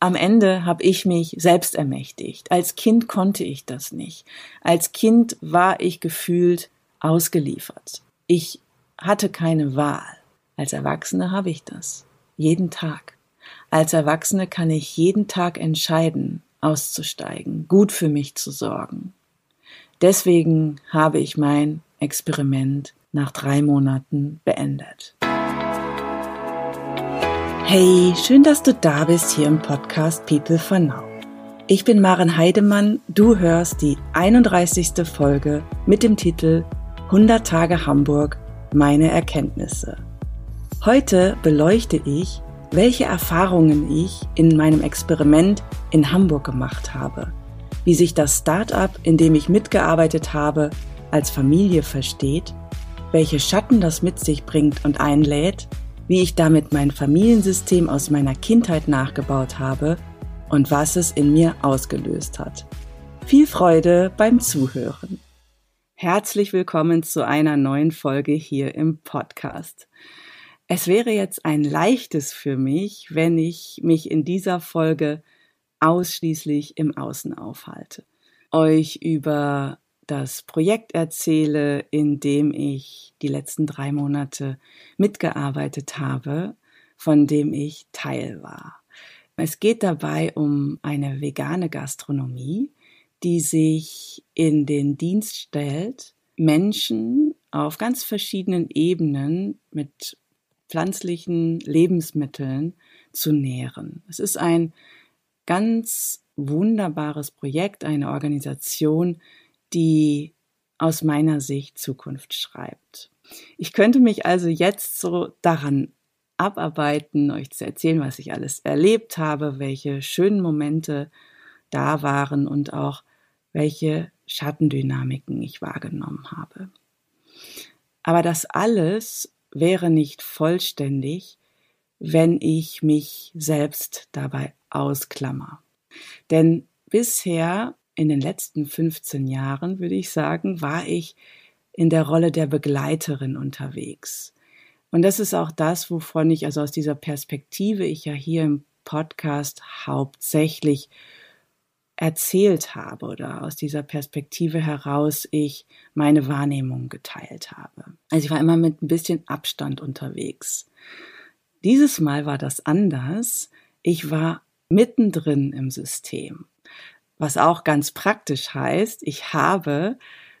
am Ende habe ich mich selbst ermächtigt. Als Kind konnte ich das nicht. Als Kind war ich gefühlt ausgeliefert. Ich hatte keine Wahl. Als Erwachsene habe ich das. Jeden Tag. Als Erwachsene kann ich jeden Tag entscheiden, auszusteigen, gut für mich zu sorgen. Deswegen habe ich mein Experiment nach drei Monaten beendet. Hey, schön, dass du da bist hier im Podcast People for Now. Ich bin Maren Heidemann, du hörst die 31. Folge mit dem Titel 100 Tage Hamburg, meine Erkenntnisse. Heute beleuchte ich, welche Erfahrungen ich in meinem Experiment in Hamburg gemacht habe, wie sich das Start-up, in dem ich mitgearbeitet habe, als Familie versteht, welche Schatten das mit sich bringt und einlädt wie ich damit mein Familiensystem aus meiner Kindheit nachgebaut habe und was es in mir ausgelöst hat. Viel Freude beim Zuhören. Herzlich willkommen zu einer neuen Folge hier im Podcast. Es wäre jetzt ein leichtes für mich, wenn ich mich in dieser Folge ausschließlich im Außen aufhalte, euch über das Projekt erzähle, in dem ich die letzten drei Monate mitgearbeitet habe, von dem ich Teil war. Es geht dabei um eine vegane Gastronomie, die sich in den Dienst stellt, Menschen auf ganz verschiedenen Ebenen mit pflanzlichen Lebensmitteln zu nähren. Es ist ein ganz wunderbares Projekt, eine Organisation, die aus meiner Sicht Zukunft schreibt. Ich könnte mich also jetzt so daran abarbeiten, euch zu erzählen, was ich alles erlebt habe, welche schönen Momente da waren und auch welche Schattendynamiken ich wahrgenommen habe. Aber das alles wäre nicht vollständig, wenn ich mich selbst dabei ausklammer. Denn bisher in den letzten 15 Jahren, würde ich sagen, war ich in der Rolle der Begleiterin unterwegs. Und das ist auch das, wovon ich, also aus dieser Perspektive, ich ja hier im Podcast hauptsächlich erzählt habe oder aus dieser Perspektive heraus ich meine Wahrnehmung geteilt habe. Also ich war immer mit ein bisschen Abstand unterwegs. Dieses Mal war das anders. Ich war mittendrin im System was auch ganz praktisch heißt, ich habe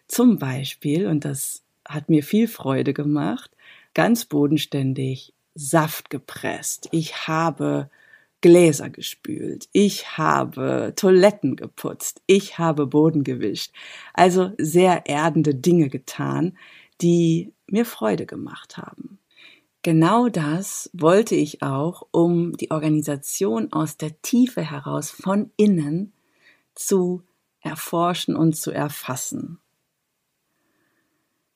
zum Beispiel, und das hat mir viel Freude gemacht, ganz bodenständig Saft gepresst. Ich habe Gläser gespült. Ich habe Toiletten geputzt. Ich habe Boden gewischt. Also sehr erdende Dinge getan, die mir Freude gemacht haben. Genau das wollte ich auch, um die Organisation aus der Tiefe heraus von innen zu erforschen und zu erfassen.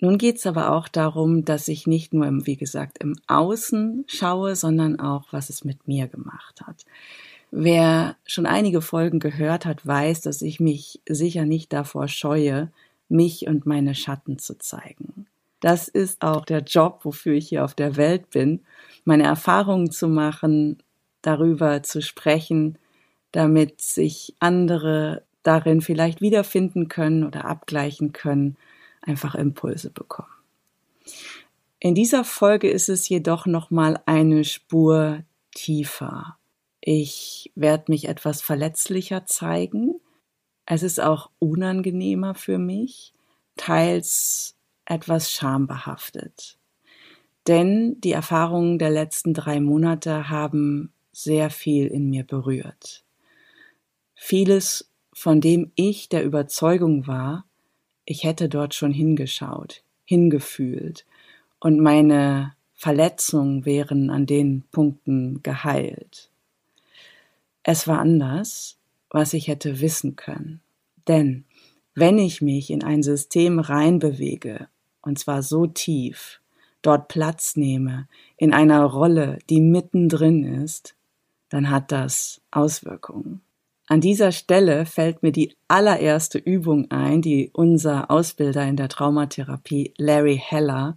Nun geht es aber auch darum, dass ich nicht nur, im, wie gesagt, im Außen schaue, sondern auch, was es mit mir gemacht hat. Wer schon einige Folgen gehört hat, weiß, dass ich mich sicher nicht davor scheue, mich und meine Schatten zu zeigen. Das ist auch der Job, wofür ich hier auf der Welt bin, meine Erfahrungen zu machen, darüber zu sprechen, damit sich andere darin vielleicht wiederfinden können oder abgleichen können, einfach Impulse bekommen. In dieser Folge ist es jedoch noch mal eine Spur tiefer. Ich werde mich etwas verletzlicher zeigen. Es ist auch unangenehmer für mich, teils etwas schambehaftet. Denn die Erfahrungen der letzten drei Monate haben sehr viel in mir berührt. Vieles, von dem ich der Überzeugung war, ich hätte dort schon hingeschaut, hingefühlt und meine Verletzungen wären an den Punkten geheilt. Es war anders, was ich hätte wissen können. Denn wenn ich mich in ein System reinbewege, und zwar so tief, dort Platz nehme, in einer Rolle, die mittendrin ist, dann hat das Auswirkungen. An dieser Stelle fällt mir die allererste Übung ein, die unser Ausbilder in der Traumatherapie, Larry Heller,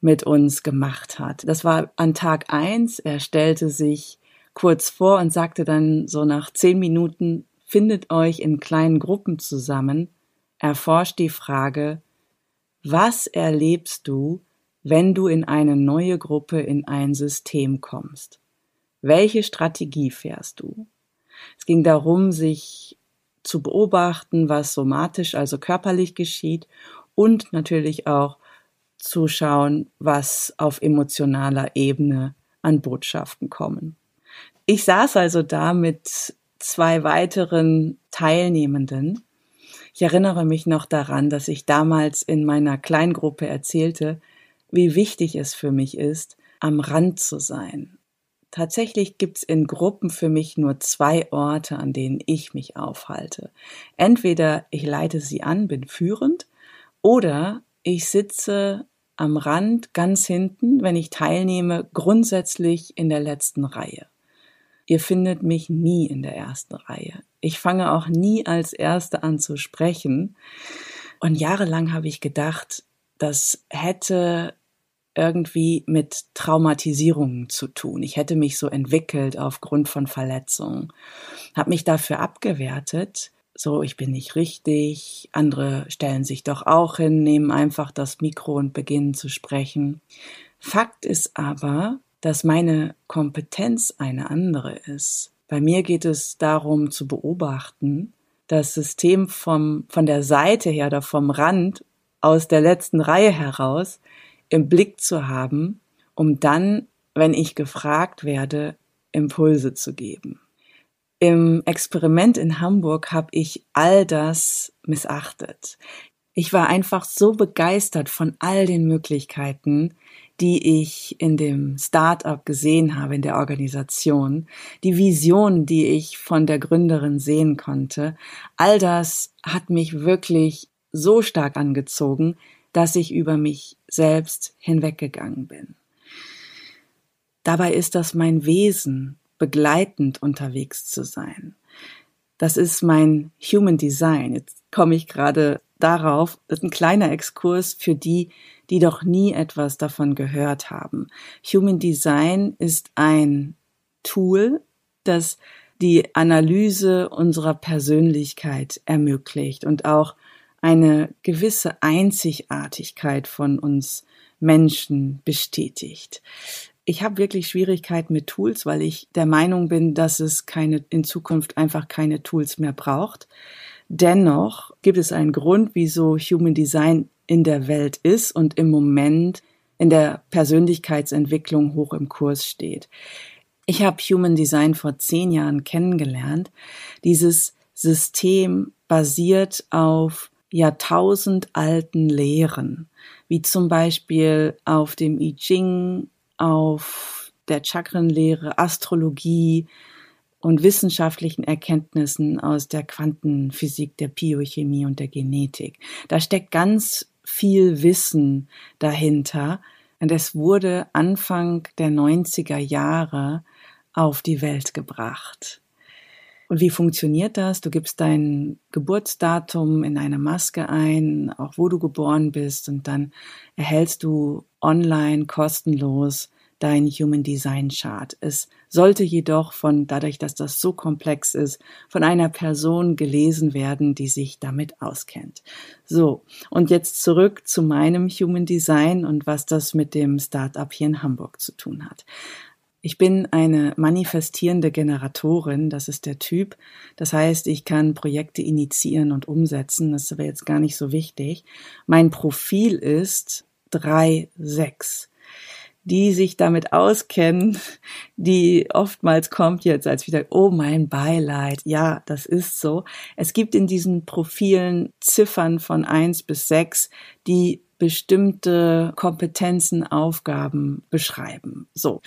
mit uns gemacht hat. Das war an Tag eins. Er stellte sich kurz vor und sagte dann so nach zehn Minuten, findet euch in kleinen Gruppen zusammen, erforscht die Frage, was erlebst du, wenn du in eine neue Gruppe, in ein System kommst? Welche Strategie fährst du? Es ging darum, sich zu beobachten, was somatisch, also körperlich geschieht und natürlich auch zu schauen, was auf emotionaler Ebene an Botschaften kommen. Ich saß also da mit zwei weiteren Teilnehmenden. Ich erinnere mich noch daran, dass ich damals in meiner Kleingruppe erzählte, wie wichtig es für mich ist, am Rand zu sein. Tatsächlich gibt's in Gruppen für mich nur zwei Orte, an denen ich mich aufhalte. Entweder ich leite sie an, bin führend, oder ich sitze am Rand ganz hinten, wenn ich teilnehme, grundsätzlich in der letzten Reihe. Ihr findet mich nie in der ersten Reihe. Ich fange auch nie als Erste an zu sprechen. Und jahrelang habe ich gedacht, das hätte irgendwie mit Traumatisierungen zu tun. Ich hätte mich so entwickelt aufgrund von Verletzungen, habe mich dafür abgewertet. So, ich bin nicht richtig. Andere stellen sich doch auch hin, nehmen einfach das Mikro und beginnen zu sprechen. Fakt ist aber, dass meine Kompetenz eine andere ist. Bei mir geht es darum zu beobachten, das System vom, von der Seite her oder vom Rand aus der letzten Reihe heraus im Blick zu haben, um dann, wenn ich gefragt werde, Impulse zu geben. Im Experiment in Hamburg habe ich all das missachtet. Ich war einfach so begeistert von all den Möglichkeiten, die ich in dem Start-up gesehen habe, in der Organisation, die Vision, die ich von der Gründerin sehen konnte, all das hat mich wirklich so stark angezogen, dass ich über mich selbst hinweggegangen bin. Dabei ist das mein Wesen, begleitend unterwegs zu sein. Das ist mein Human Design. Jetzt komme ich gerade darauf. Das ist ein kleiner Exkurs für die, die doch nie etwas davon gehört haben. Human Design ist ein Tool, das die Analyse unserer Persönlichkeit ermöglicht und auch eine gewisse Einzigartigkeit von uns Menschen bestätigt. Ich habe wirklich Schwierigkeiten mit Tools, weil ich der Meinung bin, dass es keine in Zukunft einfach keine Tools mehr braucht. Dennoch gibt es einen Grund, wieso Human Design in der Welt ist und im Moment in der Persönlichkeitsentwicklung hoch im Kurs steht. Ich habe Human Design vor zehn Jahren kennengelernt. Dieses System basiert auf jahrtausendalten Lehren, wie zum Beispiel auf dem I Ching, auf der Chakrenlehre, Astrologie, und wissenschaftlichen Erkenntnissen aus der Quantenphysik, der Biochemie und der Genetik. Da steckt ganz viel Wissen dahinter und es wurde Anfang der 90er Jahre auf die Welt gebracht. Und wie funktioniert das? Du gibst dein Geburtsdatum in eine Maske ein, auch wo du geboren bist, und dann erhältst du online kostenlos dein Human Design Chart. Es sollte jedoch von, dadurch, dass das so komplex ist, von einer Person gelesen werden, die sich damit auskennt. So. Und jetzt zurück zu meinem Human Design und was das mit dem Startup hier in Hamburg zu tun hat. Ich bin eine manifestierende Generatorin, das ist der Typ. Das heißt, ich kann Projekte initiieren und umsetzen, das ist aber jetzt gar nicht so wichtig. Mein Profil ist 3-6 die sich damit auskennen, die oftmals kommt jetzt als wieder, oh mein Beileid, ja, das ist so. Es gibt in diesen Profilen Ziffern von eins bis sechs, die bestimmte Kompetenzen, Aufgaben beschreiben. So.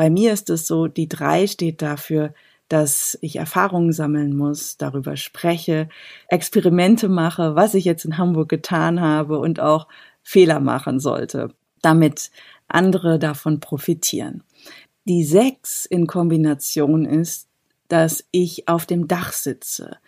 Bei mir ist es so, die drei steht dafür, dass ich Erfahrungen sammeln muss, darüber spreche, Experimente mache, was ich jetzt in Hamburg getan habe und auch Fehler machen sollte, damit andere davon profitieren. Die sechs in Kombination ist, dass ich auf dem Dach sitze,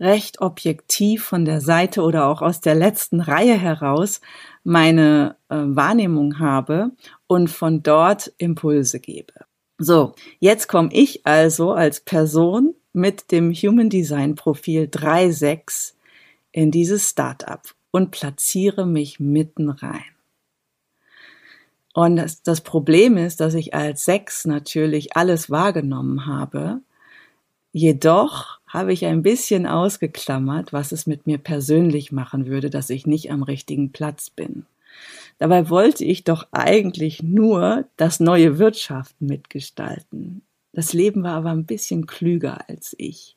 recht objektiv von der Seite oder auch aus der letzten Reihe heraus meine äh, Wahrnehmung habe und von dort Impulse gebe. So, jetzt komme ich also als Person mit dem Human Design Profil 3.6 in dieses Startup und platziere mich mitten rein. Und das, das Problem ist, dass ich als Sechs natürlich alles wahrgenommen habe. Jedoch habe ich ein bisschen ausgeklammert, was es mit mir persönlich machen würde, dass ich nicht am richtigen Platz bin. Dabei wollte ich doch eigentlich nur das neue Wirtschaften mitgestalten. Das Leben war aber ein bisschen klüger als ich.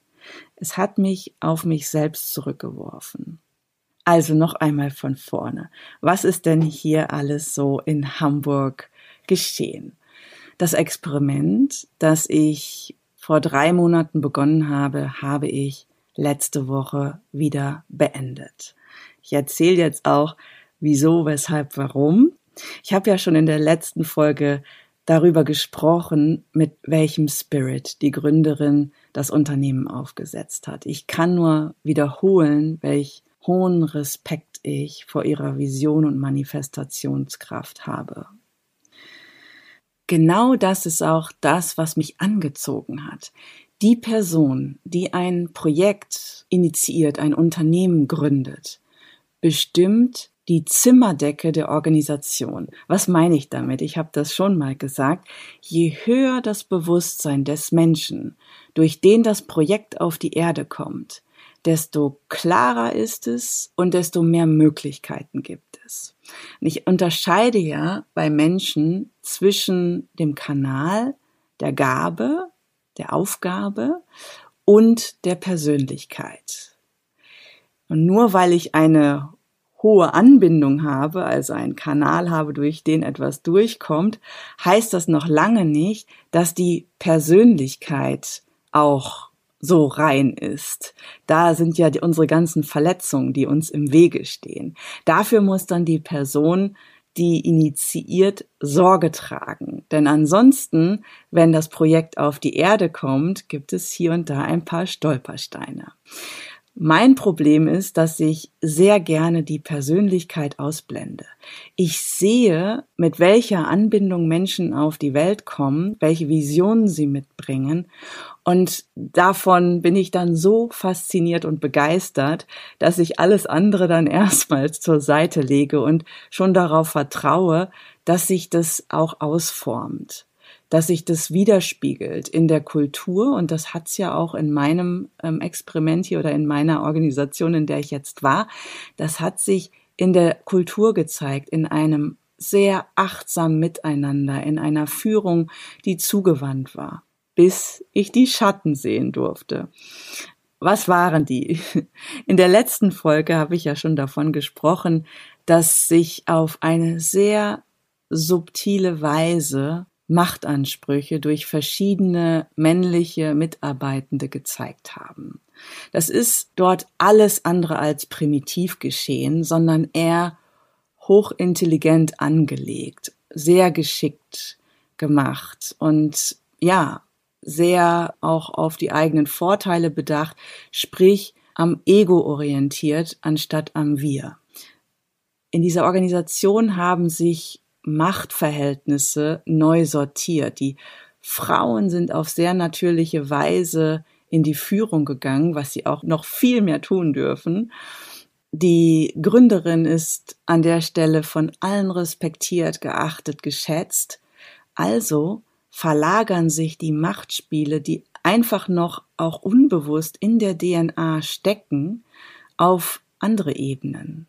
Es hat mich auf mich selbst zurückgeworfen. Also noch einmal von vorne. Was ist denn hier alles so in Hamburg geschehen? Das Experiment, das ich vor drei Monaten begonnen habe, habe ich letzte Woche wieder beendet. Ich erzähle jetzt auch, wieso, weshalb, warum. Ich habe ja schon in der letzten Folge darüber gesprochen, mit welchem Spirit die Gründerin das Unternehmen aufgesetzt hat. Ich kann nur wiederholen, welch hohen Respekt ich vor ihrer Vision und Manifestationskraft habe. Genau das ist auch das, was mich angezogen hat. Die Person, die ein Projekt initiiert, ein Unternehmen gründet, bestimmt die Zimmerdecke der Organisation. Was meine ich damit? Ich habe das schon mal gesagt. Je höher das Bewusstsein des Menschen, durch den das Projekt auf die Erde kommt, desto klarer ist es und desto mehr Möglichkeiten gibt es. Und ich unterscheide ja bei Menschen zwischen dem Kanal, der Gabe, der Aufgabe und der Persönlichkeit. Und nur weil ich eine hohe Anbindung habe, also einen Kanal habe, durch den etwas durchkommt, heißt das noch lange nicht, dass die Persönlichkeit auch so rein ist. Da sind ja die, unsere ganzen Verletzungen, die uns im Wege stehen. Dafür muss dann die Person, die initiiert, Sorge tragen. Denn ansonsten, wenn das Projekt auf die Erde kommt, gibt es hier und da ein paar Stolpersteine. Mein Problem ist, dass ich sehr gerne die Persönlichkeit ausblende. Ich sehe, mit welcher Anbindung Menschen auf die Welt kommen, welche Visionen sie mitbringen. Und davon bin ich dann so fasziniert und begeistert, dass ich alles andere dann erstmals zur Seite lege und schon darauf vertraue, dass sich das auch ausformt dass sich das widerspiegelt in der Kultur und das hat's ja auch in meinem ähm, Experiment hier oder in meiner Organisation, in der ich jetzt war, das hat sich in der Kultur gezeigt, in einem sehr achtsam Miteinander, in einer Führung, die zugewandt war, bis ich die Schatten sehen durfte. Was waren die? In der letzten Folge habe ich ja schon davon gesprochen, dass sich auf eine sehr subtile Weise Machtansprüche durch verschiedene männliche Mitarbeitende gezeigt haben. Das ist dort alles andere als primitiv geschehen, sondern eher hochintelligent angelegt, sehr geschickt gemacht und ja, sehr auch auf die eigenen Vorteile bedacht, sprich am Ego orientiert anstatt am Wir. In dieser Organisation haben sich Machtverhältnisse neu sortiert. Die Frauen sind auf sehr natürliche Weise in die Führung gegangen, was sie auch noch viel mehr tun dürfen. Die Gründerin ist an der Stelle von allen respektiert, geachtet, geschätzt. Also verlagern sich die Machtspiele, die einfach noch auch unbewusst in der DNA stecken, auf andere Ebenen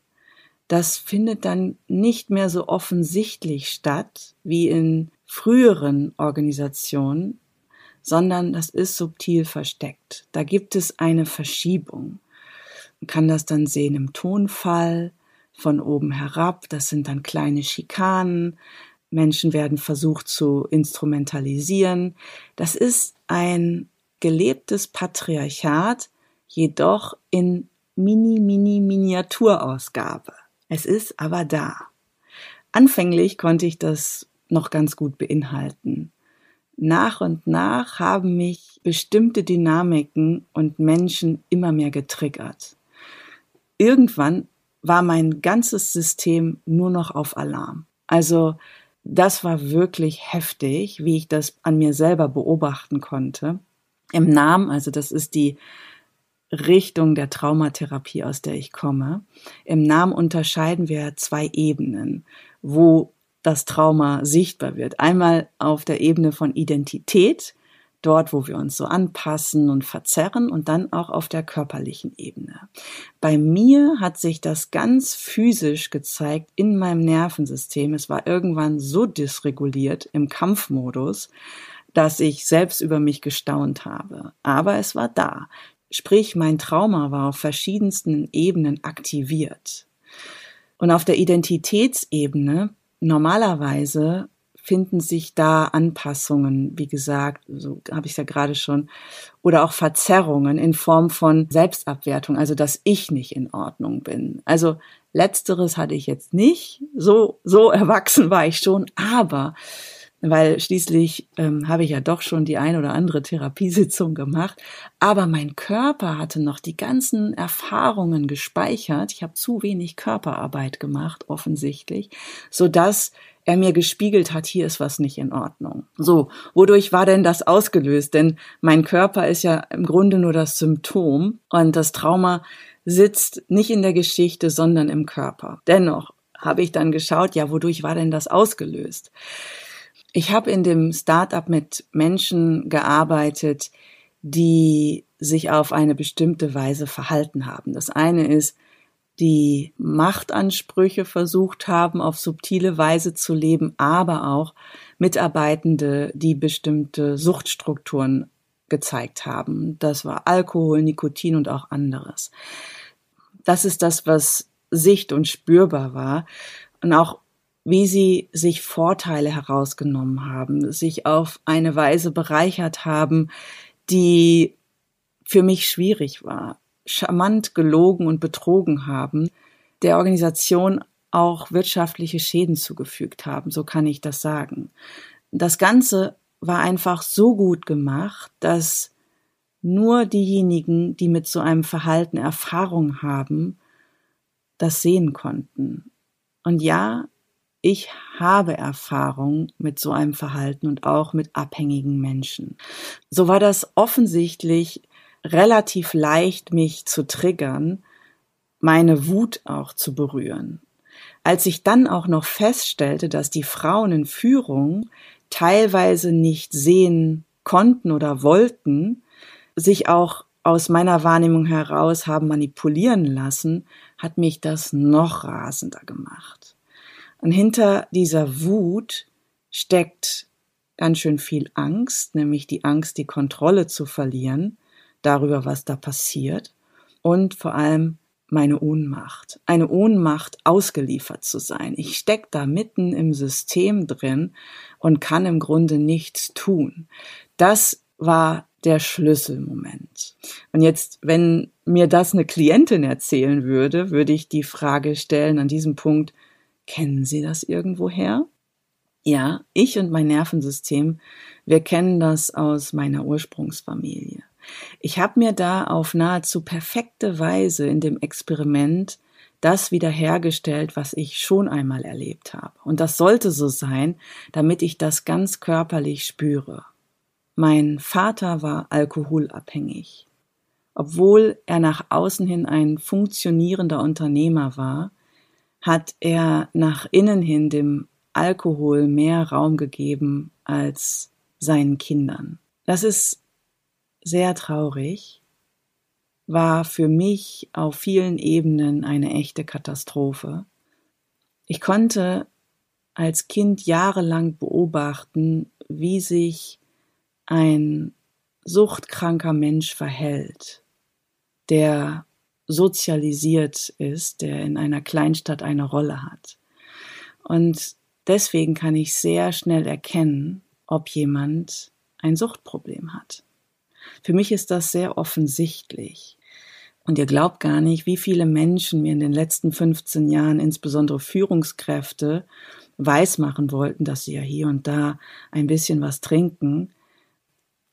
das findet dann nicht mehr so offensichtlich statt wie in früheren Organisationen, sondern das ist subtil versteckt. Da gibt es eine Verschiebung. Man kann das dann sehen im Tonfall, von oben herab, das sind dann kleine Schikanen, Menschen werden versucht zu instrumentalisieren. Das ist ein gelebtes Patriarchat, jedoch in Mini-Mini-Miniaturausgabe. Es ist aber da. Anfänglich konnte ich das noch ganz gut beinhalten. Nach und nach haben mich bestimmte Dynamiken und Menschen immer mehr getriggert. Irgendwann war mein ganzes System nur noch auf Alarm. Also das war wirklich heftig, wie ich das an mir selber beobachten konnte. Im Namen, also das ist die Richtung der Traumatherapie, aus der ich komme. Im Namen unterscheiden wir zwei Ebenen, wo das Trauma sichtbar wird. Einmal auf der Ebene von Identität, dort, wo wir uns so anpassen und verzerren und dann auch auf der körperlichen Ebene. Bei mir hat sich das ganz physisch gezeigt in meinem Nervensystem. Es war irgendwann so dysreguliert im Kampfmodus, dass ich selbst über mich gestaunt habe. Aber es war da. Sprich, mein Trauma war auf verschiedensten Ebenen aktiviert. Und auf der Identitätsebene normalerweise finden sich da Anpassungen, wie gesagt, so habe ich es ja gerade schon, oder auch Verzerrungen in Form von Selbstabwertung, also dass ich nicht in Ordnung bin. Also letzteres hatte ich jetzt nicht, so so erwachsen war ich schon, aber weil schließlich ähm, habe ich ja doch schon die ein oder andere Therapiesitzung gemacht, aber mein Körper hatte noch die ganzen Erfahrungen gespeichert. Ich habe zu wenig Körperarbeit gemacht, offensichtlich, so dass er mir gespiegelt hat, hier ist was nicht in Ordnung. So, wodurch war denn das ausgelöst? Denn mein Körper ist ja im Grunde nur das Symptom und das Trauma sitzt nicht in der Geschichte, sondern im Körper. Dennoch habe ich dann geschaut, ja, wodurch war denn das ausgelöst? Ich habe in dem Startup mit Menschen gearbeitet, die sich auf eine bestimmte Weise verhalten haben. Das eine ist, die Machtansprüche versucht haben, auf subtile Weise zu leben, aber auch Mitarbeitende, die bestimmte Suchtstrukturen gezeigt haben. Das war Alkohol, Nikotin und auch anderes. Das ist das, was sicht- und spürbar war. Und auch wie sie sich Vorteile herausgenommen haben, sich auf eine Weise bereichert haben, die für mich schwierig war, charmant gelogen und betrogen haben, der Organisation auch wirtschaftliche Schäden zugefügt haben, so kann ich das sagen. Das Ganze war einfach so gut gemacht, dass nur diejenigen, die mit so einem Verhalten Erfahrung haben, das sehen konnten. Und ja, ich habe Erfahrung mit so einem Verhalten und auch mit abhängigen Menschen. So war das offensichtlich relativ leicht, mich zu triggern, meine Wut auch zu berühren. Als ich dann auch noch feststellte, dass die Frauen in Führung teilweise nicht sehen konnten oder wollten, sich auch aus meiner Wahrnehmung heraus haben manipulieren lassen, hat mich das noch rasender gemacht. Und hinter dieser Wut steckt ganz schön viel Angst, nämlich die Angst, die Kontrolle zu verlieren darüber, was da passiert und vor allem meine Ohnmacht. Eine Ohnmacht, ausgeliefert zu sein. Ich steck da mitten im System drin und kann im Grunde nichts tun. Das war der Schlüsselmoment. Und jetzt, wenn mir das eine Klientin erzählen würde, würde ich die Frage stellen an diesem Punkt, Kennen Sie das irgendwoher? Ja, ich und mein Nervensystem, wir kennen das aus meiner Ursprungsfamilie. Ich habe mir da auf nahezu perfekte Weise in dem Experiment das wiederhergestellt, was ich schon einmal erlebt habe. Und das sollte so sein, damit ich das ganz körperlich spüre. Mein Vater war alkoholabhängig. Obwohl er nach außen hin ein funktionierender Unternehmer war, hat er nach innen hin dem Alkohol mehr Raum gegeben als seinen Kindern. Das ist sehr traurig, war für mich auf vielen Ebenen eine echte Katastrophe. Ich konnte als Kind jahrelang beobachten, wie sich ein suchtkranker Mensch verhält, der sozialisiert ist, der in einer Kleinstadt eine Rolle hat. Und deswegen kann ich sehr schnell erkennen, ob jemand ein Suchtproblem hat. Für mich ist das sehr offensichtlich. Und ihr glaubt gar nicht, wie viele Menschen mir in den letzten 15 Jahren, insbesondere Führungskräfte, weismachen wollten, dass sie ja hier und da ein bisschen was trinken.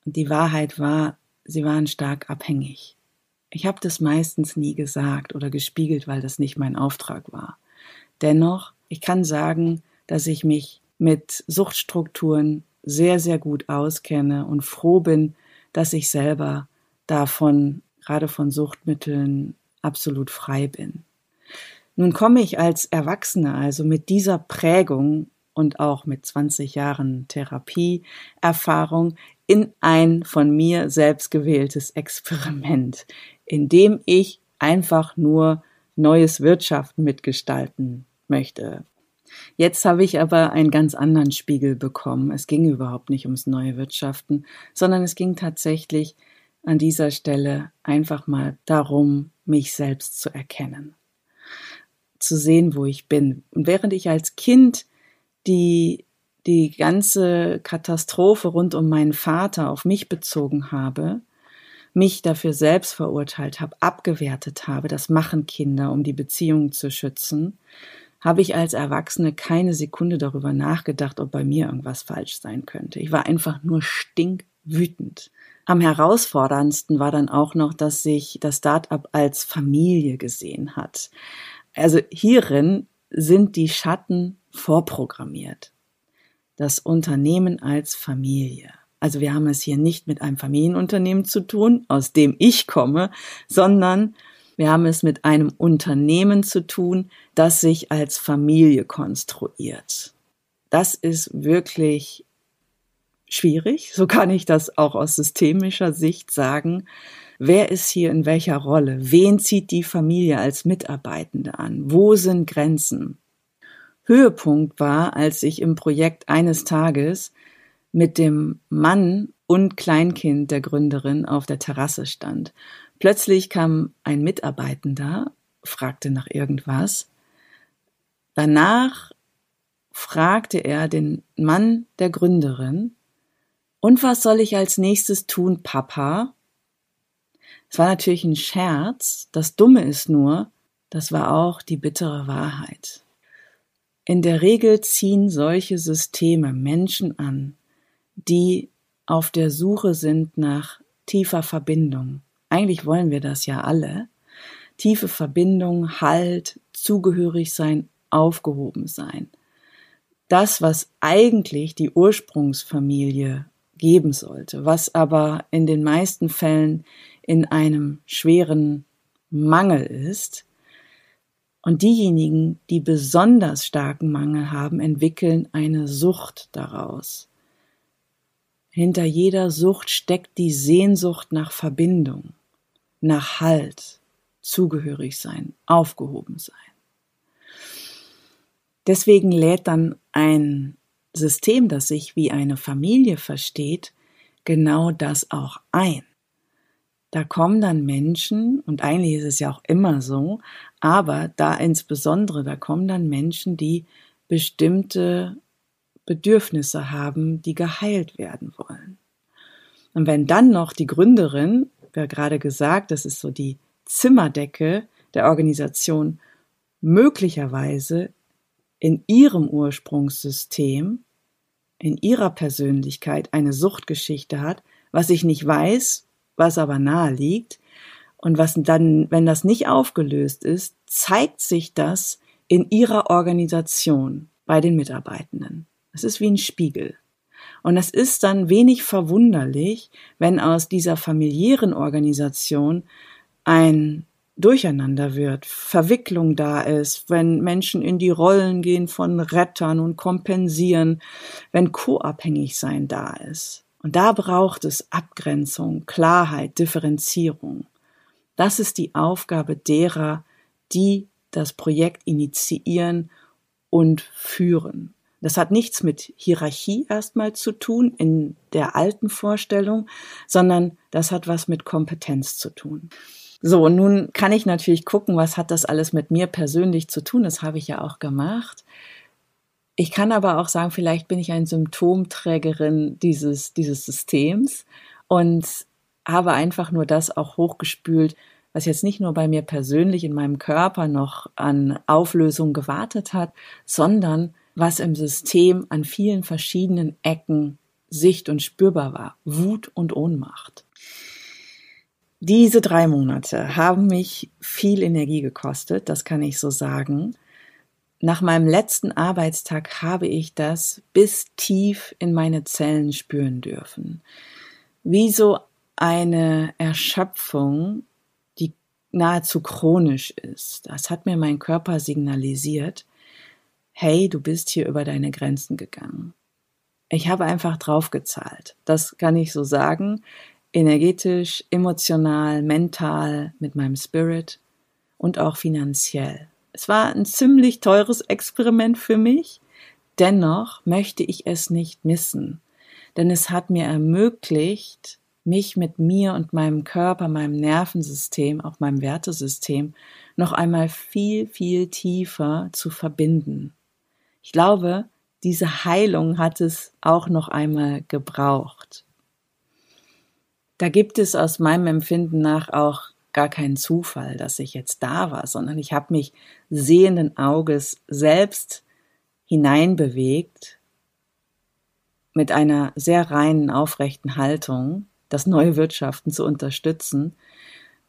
Die Wahrheit war, sie waren stark abhängig. Ich habe das meistens nie gesagt oder gespiegelt, weil das nicht mein Auftrag war. Dennoch, ich kann sagen, dass ich mich mit Suchtstrukturen sehr, sehr gut auskenne und froh bin, dass ich selber davon, gerade von Suchtmitteln, absolut frei bin. Nun komme ich als Erwachsene also mit dieser Prägung und auch mit 20 Jahren Therapieerfahrung in ein von mir selbst gewähltes Experiment, in dem ich einfach nur neues Wirtschaften mitgestalten möchte. Jetzt habe ich aber einen ganz anderen Spiegel bekommen. Es ging überhaupt nicht ums neue Wirtschaften, sondern es ging tatsächlich an dieser Stelle einfach mal darum, mich selbst zu erkennen, zu sehen, wo ich bin. Und während ich als Kind die die ganze Katastrophe rund um meinen Vater auf mich bezogen habe, mich dafür selbst verurteilt habe, abgewertet habe, das machen Kinder, um die Beziehungen zu schützen, habe ich als Erwachsene keine Sekunde darüber nachgedacht, ob bei mir irgendwas falsch sein könnte. Ich war einfach nur stinkwütend. Am herausforderndsten war dann auch noch, dass sich das Start-up als Familie gesehen hat. Also hierin sind die Schatten vorprogrammiert. Das Unternehmen als Familie. Also wir haben es hier nicht mit einem Familienunternehmen zu tun, aus dem ich komme, sondern wir haben es mit einem Unternehmen zu tun, das sich als Familie konstruiert. Das ist wirklich schwierig. So kann ich das auch aus systemischer Sicht sagen. Wer ist hier in welcher Rolle? Wen zieht die Familie als Mitarbeitende an? Wo sind Grenzen? Höhepunkt war, als ich im Projekt eines Tages mit dem Mann und Kleinkind der Gründerin auf der Terrasse stand. Plötzlich kam ein Mitarbeitender, fragte nach irgendwas. Danach fragte er den Mann der Gründerin, und was soll ich als nächstes tun, Papa? Es war natürlich ein Scherz. Das Dumme ist nur, das war auch die bittere Wahrheit. In der Regel ziehen solche Systeme Menschen an, die auf der Suche sind nach tiefer Verbindung. Eigentlich wollen wir das ja alle. Tiefe Verbindung, Halt, zugehörig sein, aufgehoben sein. Das, was eigentlich die Ursprungsfamilie geben sollte, was aber in den meisten Fällen in einem schweren Mangel ist, und diejenigen, die besonders starken Mangel haben, entwickeln eine Sucht daraus. Hinter jeder Sucht steckt die Sehnsucht nach Verbindung, nach Halt, zugehörig sein, aufgehoben sein. Deswegen lädt dann ein System, das sich wie eine Familie versteht, genau das auch ein. Da kommen dann Menschen, und eigentlich ist es ja auch immer so, aber da insbesondere, da kommen dann Menschen, die bestimmte Bedürfnisse haben, die geheilt werden wollen. Und wenn dann noch die Gründerin, wir gerade gesagt, das ist so die Zimmerdecke der Organisation, möglicherweise in ihrem Ursprungssystem, in ihrer Persönlichkeit eine Suchtgeschichte hat, was ich nicht weiß, was aber nahe liegt, und was dann, wenn das nicht aufgelöst ist, zeigt sich das in ihrer Organisation bei den Mitarbeitenden. Es ist wie ein Spiegel. Und es ist dann wenig verwunderlich, wenn aus dieser familiären Organisation ein Durcheinander wird, Verwicklung da ist, wenn Menschen in die Rollen gehen von Rettern und kompensieren, wenn Co-abhängig sein da ist. Und da braucht es Abgrenzung, Klarheit, Differenzierung. Das ist die Aufgabe derer, die das Projekt initiieren und führen. Das hat nichts mit Hierarchie erstmal zu tun in der alten Vorstellung, sondern das hat was mit Kompetenz zu tun. So, nun kann ich natürlich gucken, was hat das alles mit mir persönlich zu tun. Das habe ich ja auch gemacht. Ich kann aber auch sagen, vielleicht bin ich ein Symptomträgerin dieses, dieses Systems und habe einfach nur das auch hochgespült, was jetzt nicht nur bei mir persönlich in meinem Körper noch an Auflösung gewartet hat, sondern was im System an vielen verschiedenen Ecken sicht- und spürbar war. Wut und Ohnmacht. Diese drei Monate haben mich viel Energie gekostet, das kann ich so sagen. nach meinem letzten Arbeitstag habe ich das bis tief in meine Zellen spüren dürfen. Wie so eine Erschöpfung, die nahezu chronisch ist. Das hat mir mein Körper signalisiert. Hey, du bist hier über deine Grenzen gegangen. Ich habe einfach draufgezahlt. Das kann ich so sagen. Energetisch, emotional, mental, mit meinem Spirit und auch finanziell. Es war ein ziemlich teures Experiment für mich. Dennoch möchte ich es nicht missen, denn es hat mir ermöglicht, mich mit mir und meinem Körper, meinem Nervensystem, auch meinem Wertesystem noch einmal viel, viel tiefer zu verbinden. Ich glaube, diese Heilung hat es auch noch einmal gebraucht. Da gibt es aus meinem Empfinden nach auch gar keinen Zufall, dass ich jetzt da war, sondern ich habe mich sehenden Auges selbst hineinbewegt mit einer sehr reinen, aufrechten Haltung, das neue Wirtschaften zu unterstützen.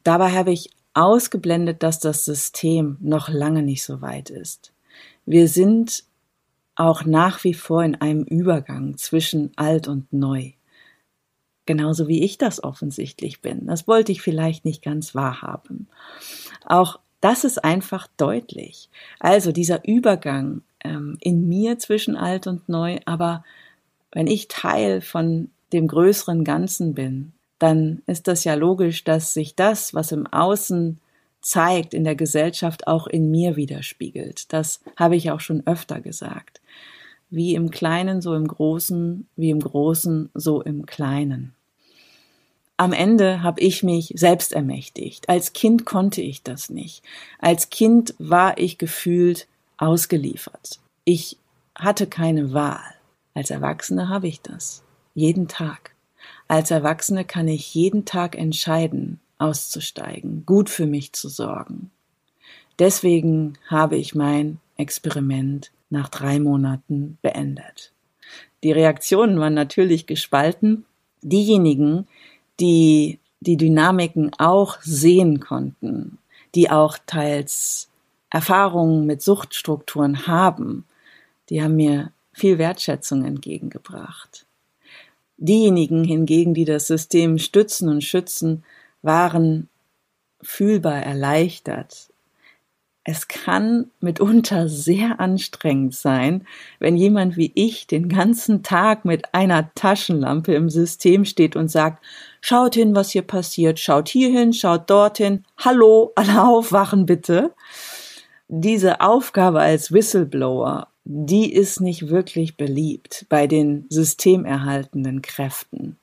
Dabei habe ich ausgeblendet, dass das System noch lange nicht so weit ist. Wir sind auch nach wie vor in einem Übergang zwischen alt und neu. Genauso wie ich das offensichtlich bin. Das wollte ich vielleicht nicht ganz wahrhaben. Auch das ist einfach deutlich. Also dieser Übergang ähm, in mir zwischen alt und neu, aber wenn ich Teil von dem größeren Ganzen bin, dann ist das ja logisch, dass sich das, was im Außen zeigt in der Gesellschaft, auch in mir widerspiegelt. Das habe ich auch schon öfter gesagt. Wie im Kleinen, so im Großen, wie im Großen, so im Kleinen. Am Ende habe ich mich selbst ermächtigt. Als Kind konnte ich das nicht. Als Kind war ich gefühlt ausgeliefert. Ich hatte keine Wahl. Als Erwachsene habe ich das. Jeden Tag. Als Erwachsene kann ich jeden Tag entscheiden, auszusteigen, gut für mich zu sorgen. Deswegen habe ich mein Experiment nach drei Monaten beendet. Die Reaktionen waren natürlich gespalten. Diejenigen, die die Dynamiken auch sehen konnten, die auch teils Erfahrungen mit Suchtstrukturen haben, die haben mir viel Wertschätzung entgegengebracht. Diejenigen hingegen, die das System stützen und schützen, waren fühlbar erleichtert, es kann mitunter sehr anstrengend sein, wenn jemand wie ich den ganzen Tag mit einer Taschenlampe im System steht und sagt, schaut hin, was hier passiert, schaut hierhin, schaut dorthin, hallo, alle aufwachen bitte. Diese Aufgabe als Whistleblower, die ist nicht wirklich beliebt bei den systemerhaltenden Kräften.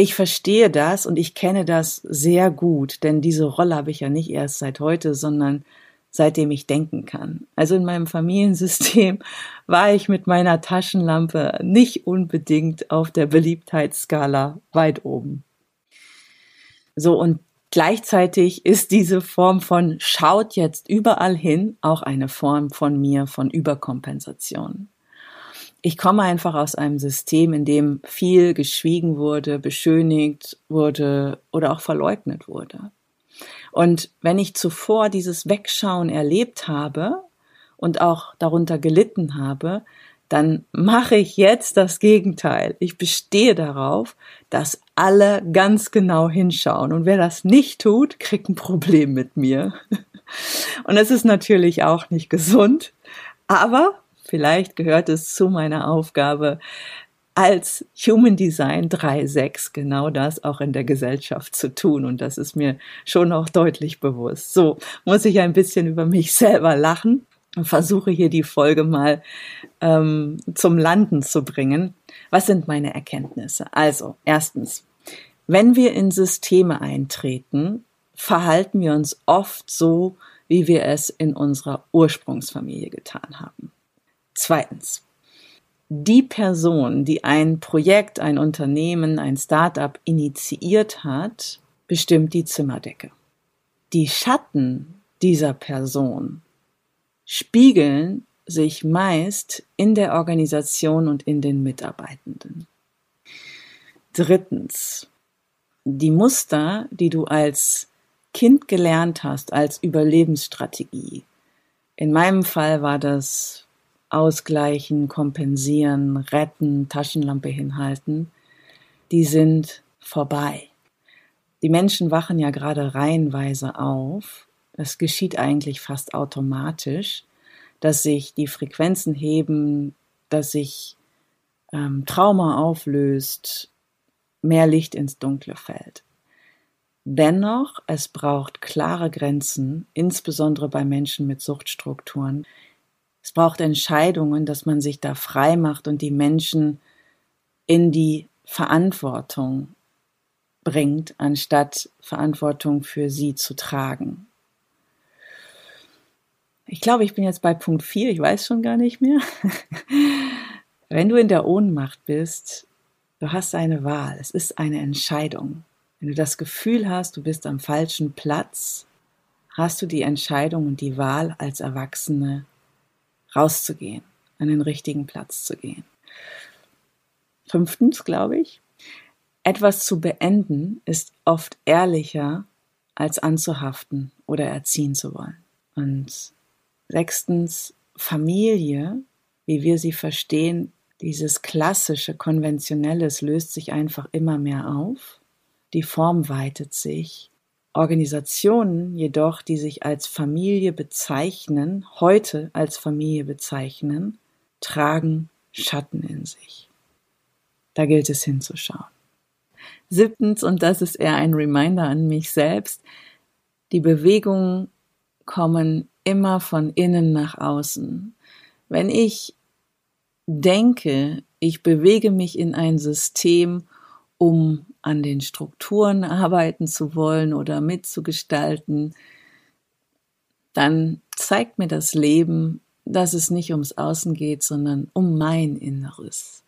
Ich verstehe das und ich kenne das sehr gut, denn diese Rolle habe ich ja nicht erst seit heute, sondern seitdem ich denken kann. Also in meinem Familiensystem war ich mit meiner Taschenlampe nicht unbedingt auf der Beliebtheitsskala weit oben. So und gleichzeitig ist diese Form von schaut jetzt überall hin auch eine Form von mir von Überkompensation ich komme einfach aus einem System, in dem viel geschwiegen wurde, beschönigt wurde oder auch verleugnet wurde. Und wenn ich zuvor dieses Wegschauen erlebt habe und auch darunter gelitten habe, dann mache ich jetzt das Gegenteil. Ich bestehe darauf, dass alle ganz genau hinschauen. Und wer das nicht tut, kriegt ein Problem mit mir. Und es ist natürlich auch nicht gesund. Aber Vielleicht gehört es zu meiner Aufgabe, als Human Design 3.6 genau das auch in der Gesellschaft zu tun. Und das ist mir schon auch deutlich bewusst. So muss ich ein bisschen über mich selber lachen und versuche hier die Folge mal ähm, zum Landen zu bringen. Was sind meine Erkenntnisse? Also, erstens, wenn wir in Systeme eintreten, verhalten wir uns oft so, wie wir es in unserer Ursprungsfamilie getan haben. Zweitens. Die Person, die ein Projekt, ein Unternehmen, ein Startup initiiert hat, bestimmt die Zimmerdecke. Die Schatten dieser Person spiegeln sich meist in der Organisation und in den Mitarbeitenden. Drittens. Die Muster, die du als Kind gelernt hast, als Überlebensstrategie, In meinem Fall war das Ausgleichen, Kompensieren, Retten, Taschenlampe hinhalten. Die sind vorbei. Die Menschen wachen ja gerade reihenweise auf. Es geschieht eigentlich fast automatisch, dass sich die Frequenzen heben, dass sich ähm, Trauma auflöst, mehr Licht ins Dunkle fällt. Dennoch, es braucht klare Grenzen, insbesondere bei Menschen mit Suchtstrukturen. Es braucht Entscheidungen, dass man sich da frei macht und die Menschen in die Verantwortung bringt, anstatt Verantwortung für sie zu tragen. Ich glaube, ich bin jetzt bei Punkt 4, ich weiß schon gar nicht mehr. Wenn du in der Ohnmacht bist, du hast eine Wahl, es ist eine Entscheidung. Wenn du das Gefühl hast, du bist am falschen Platz, hast du die Entscheidung und die Wahl als Erwachsene rauszugehen, an den richtigen Platz zu gehen. Fünftens, glaube ich, etwas zu beenden ist oft ehrlicher, als anzuhaften oder erziehen zu wollen. Und sechstens, Familie, wie wir sie verstehen, dieses klassische, konventionelles löst sich einfach immer mehr auf. Die Form weitet sich. Organisationen jedoch, die sich als Familie bezeichnen, heute als Familie bezeichnen, tragen Schatten in sich. Da gilt es hinzuschauen. Siebtens, und das ist eher ein Reminder an mich selbst, die Bewegungen kommen immer von innen nach außen. Wenn ich denke, ich bewege mich in ein System, um an den Strukturen arbeiten zu wollen oder mitzugestalten, dann zeigt mir das Leben, dass es nicht ums Außen geht, sondern um mein Inneres.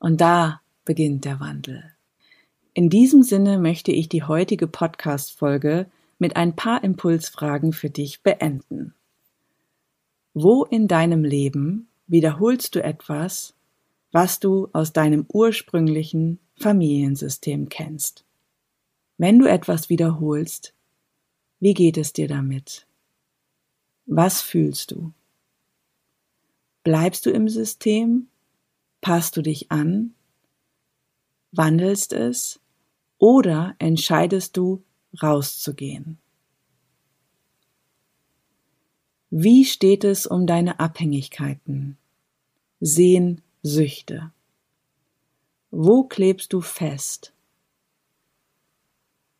Und da beginnt der Wandel. In diesem Sinne möchte ich die heutige Podcast-Folge mit ein paar Impulsfragen für dich beenden. Wo in deinem Leben wiederholst du etwas, was du aus deinem ursprünglichen Familiensystem kennst. Wenn du etwas wiederholst, wie geht es dir damit? Was fühlst du? Bleibst du im System? Passt du dich an? Wandelst es? Oder entscheidest du, rauszugehen? Wie steht es um deine Abhängigkeiten? Sehnsüchte. Wo klebst du fest?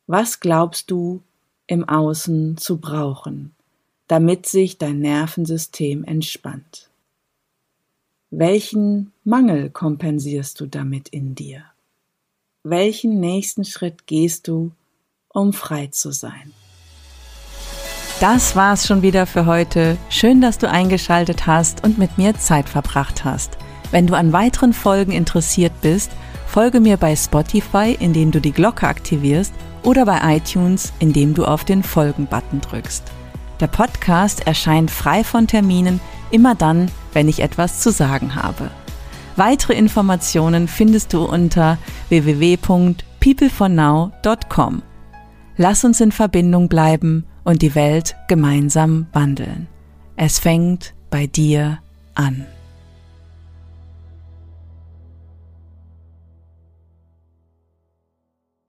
Was glaubst du im Außen zu brauchen, damit sich dein Nervensystem entspannt? Welchen Mangel kompensierst du damit in dir? Welchen nächsten Schritt gehst du, um frei zu sein? Das war's schon wieder für heute. Schön, dass du eingeschaltet hast und mit mir Zeit verbracht hast. Wenn du an weiteren Folgen interessiert bist, folge mir bei Spotify, indem du die Glocke aktivierst oder bei iTunes, indem du auf den Folgen-Button drückst. Der Podcast erscheint frei von Terminen immer dann, wenn ich etwas zu sagen habe. Weitere Informationen findest du unter www.peoplefornow.com. Lass uns in Verbindung bleiben und die Welt gemeinsam wandeln. Es fängt bei dir an.